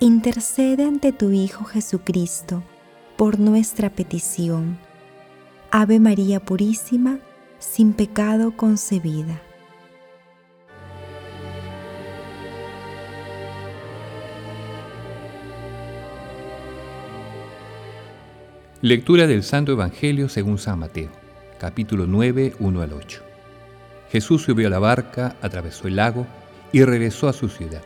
intercede ante tu Hijo Jesucristo por nuestra petición. Ave María Purísima, sin pecado concebida. Lectura del Santo Evangelio según San Mateo, capítulo 9, 1 al 8. Jesús subió a la barca, atravesó el lago y regresó a su ciudad.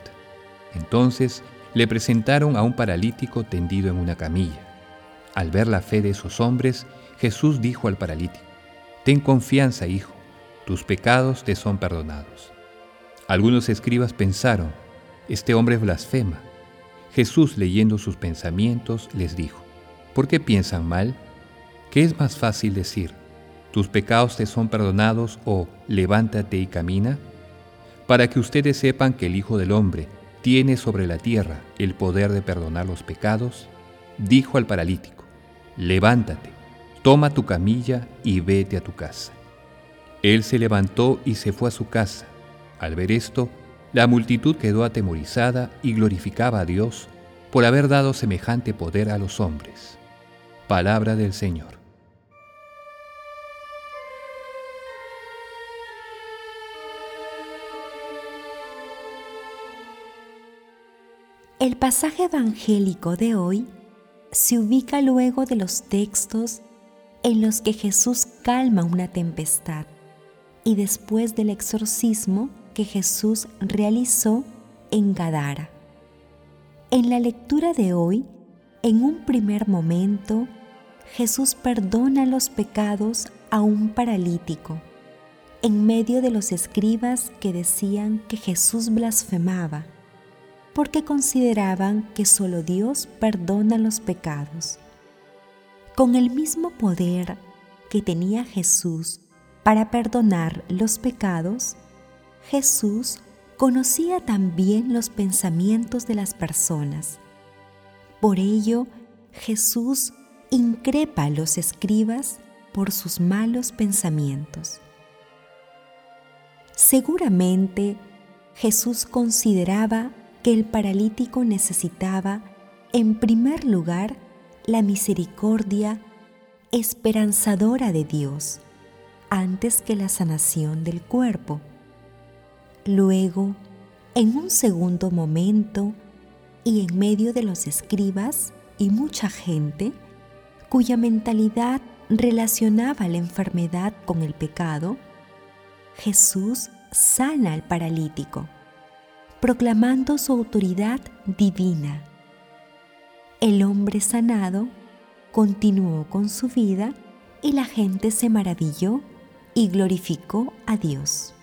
Entonces le presentaron a un paralítico tendido en una camilla. Al ver la fe de esos hombres, Jesús dijo al paralítico, Ten confianza, hijo, tus pecados te son perdonados. Algunos escribas pensaron, Este hombre blasfema. Jesús, leyendo sus pensamientos, les dijo, ¿Por qué piensan mal? ¿Qué es más fácil decir? ¿Tus pecados te son perdonados o levántate y camina? Para que ustedes sepan que el Hijo del Hombre tiene sobre la tierra el poder de perdonar los pecados, dijo al paralítico, levántate, toma tu camilla y vete a tu casa. Él se levantó y se fue a su casa. Al ver esto, la multitud quedó atemorizada y glorificaba a Dios por haber dado semejante poder a los hombres. Palabra del Señor. El pasaje evangélico de hoy se ubica luego de los textos en los que Jesús calma una tempestad y después del exorcismo que Jesús realizó en Gadara. En la lectura de hoy, en un primer momento, Jesús perdona los pecados a un paralítico, en medio de los escribas que decían que Jesús blasfemaba, porque consideraban que solo Dios perdona los pecados. Con el mismo poder que tenía Jesús para perdonar los pecados, Jesús conocía también los pensamientos de las personas. Por ello, Jesús increpa a los escribas por sus malos pensamientos. Seguramente Jesús consideraba que el paralítico necesitaba, en primer lugar, la misericordia esperanzadora de Dios antes que la sanación del cuerpo. Luego, en un segundo momento y en medio de los escribas y mucha gente, cuya mentalidad relacionaba la enfermedad con el pecado, Jesús sana al paralítico, proclamando su autoridad divina. El hombre sanado continuó con su vida y la gente se maravilló y glorificó a Dios.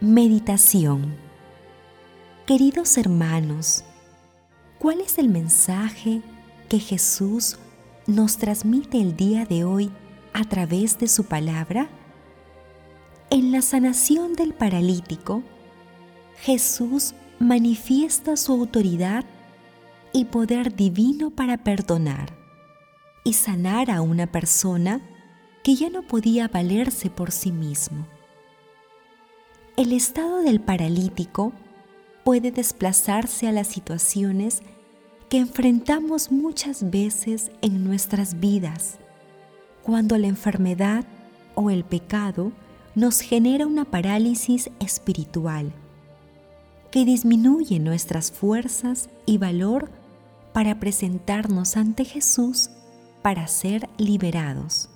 Meditación Queridos hermanos, ¿cuál es el mensaje que Jesús nos transmite el día de hoy a través de su palabra? En la sanación del paralítico, Jesús manifiesta su autoridad y poder divino para perdonar y sanar a una persona que ya no podía valerse por sí mismo el estado del paralítico puede desplazarse a las situaciones que enfrentamos muchas veces en nuestras vidas, cuando la enfermedad o el pecado nos genera una parálisis espiritual que disminuye nuestras fuerzas y valor para presentarnos ante Jesús para ser liberados.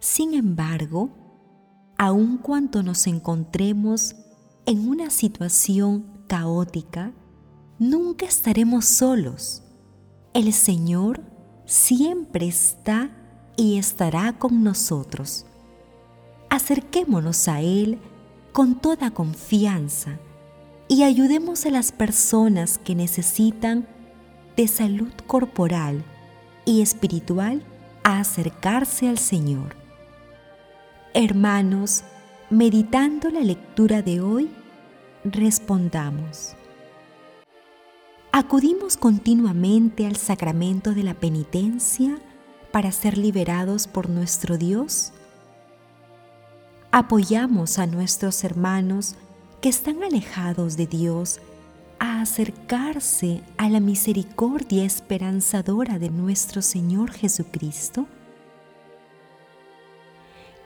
Sin embargo, aun cuando nos encontremos en una situación caótica, nunca estaremos solos. El Señor siempre está y estará con nosotros. Acerquémonos a Él con toda confianza y ayudemos a las personas que necesitan de salud corporal y espiritual a acercarse al Señor. Hermanos, meditando la lectura de hoy, respondamos. ¿Acudimos continuamente al sacramento de la penitencia para ser liberados por nuestro Dios? ¿Apoyamos a nuestros hermanos que están alejados de Dios a acercarse a la misericordia esperanzadora de nuestro Señor Jesucristo?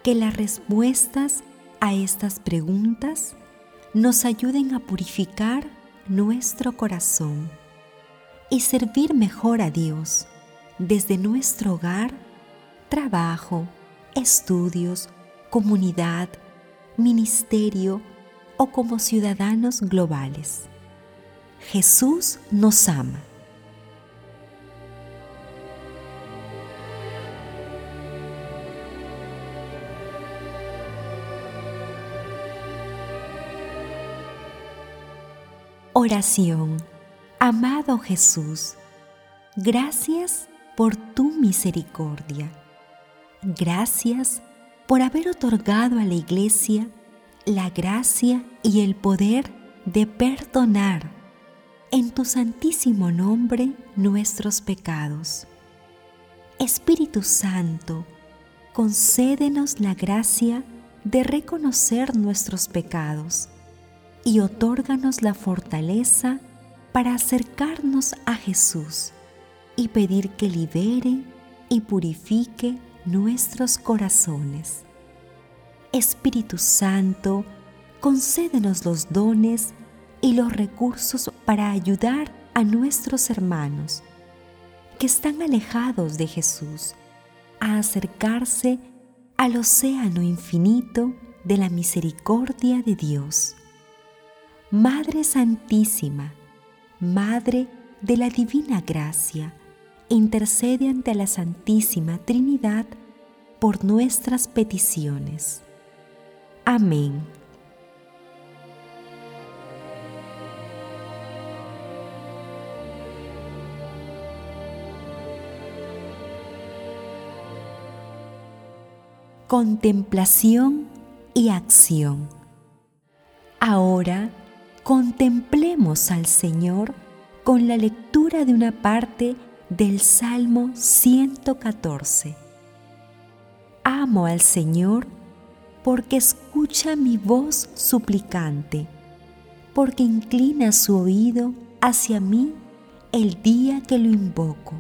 Que las respuestas a estas preguntas nos ayuden a purificar nuestro corazón y servir mejor a Dios desde nuestro hogar, trabajo, estudios, comunidad, ministerio o como ciudadanos globales. Jesús nos ama. Oración. Amado Jesús, gracias por tu misericordia. Gracias por haber otorgado a la Iglesia la gracia y el poder de perdonar en tu santísimo nombre nuestros pecados. Espíritu Santo, concédenos la gracia de reconocer nuestros pecados y otórganos la fortaleza para acercarnos a Jesús y pedir que libere y purifique nuestros corazones. Espíritu Santo, concédenos los dones y los recursos para ayudar a nuestros hermanos que están alejados de Jesús a acercarse al océano infinito de la misericordia de Dios. Madre Santísima, Madre de la Divina Gracia, intercede ante la Santísima Trinidad por nuestras peticiones. Amén. Contemplación y acción. Ahora contemplemos al Señor con la lectura de una parte del Salmo 114. Amo al Señor porque escucha mi voz suplicante, porque inclina su oído hacia mí el día que lo invoco.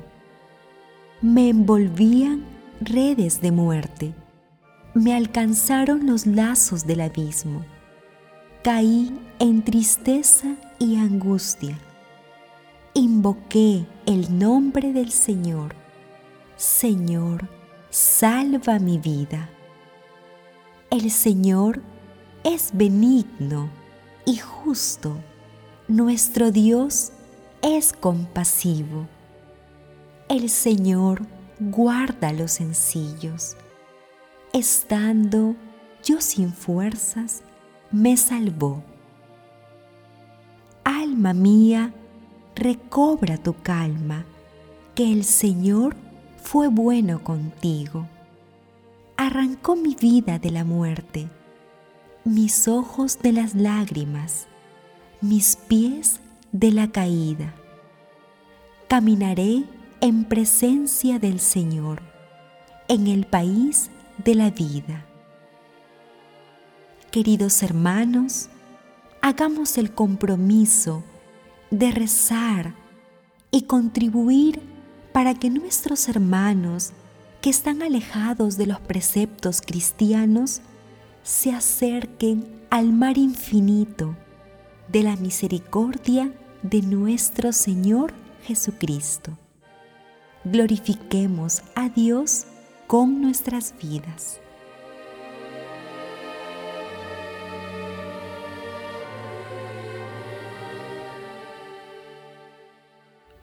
Me envolvían redes de muerte me alcanzaron los lazos del abismo. Caí en tristeza y angustia. Invoqué el nombre del Señor. Señor, salva mi vida. El Señor es benigno y justo. Nuestro Dios es compasivo. El Señor guarda los sencillos estando yo sin fuerzas, me salvó. Alma mía, recobra tu calma, que el Señor fue bueno contigo. Arrancó mi vida de la muerte, mis ojos de las lágrimas, mis pies de la caída. Caminaré en presencia del Señor, en el país de la vida. Queridos hermanos, hagamos el compromiso de rezar y contribuir para que nuestros hermanos que están alejados de los preceptos cristianos se acerquen al mar infinito de la misericordia de nuestro Señor Jesucristo. Glorifiquemos a Dios con nuestras vidas.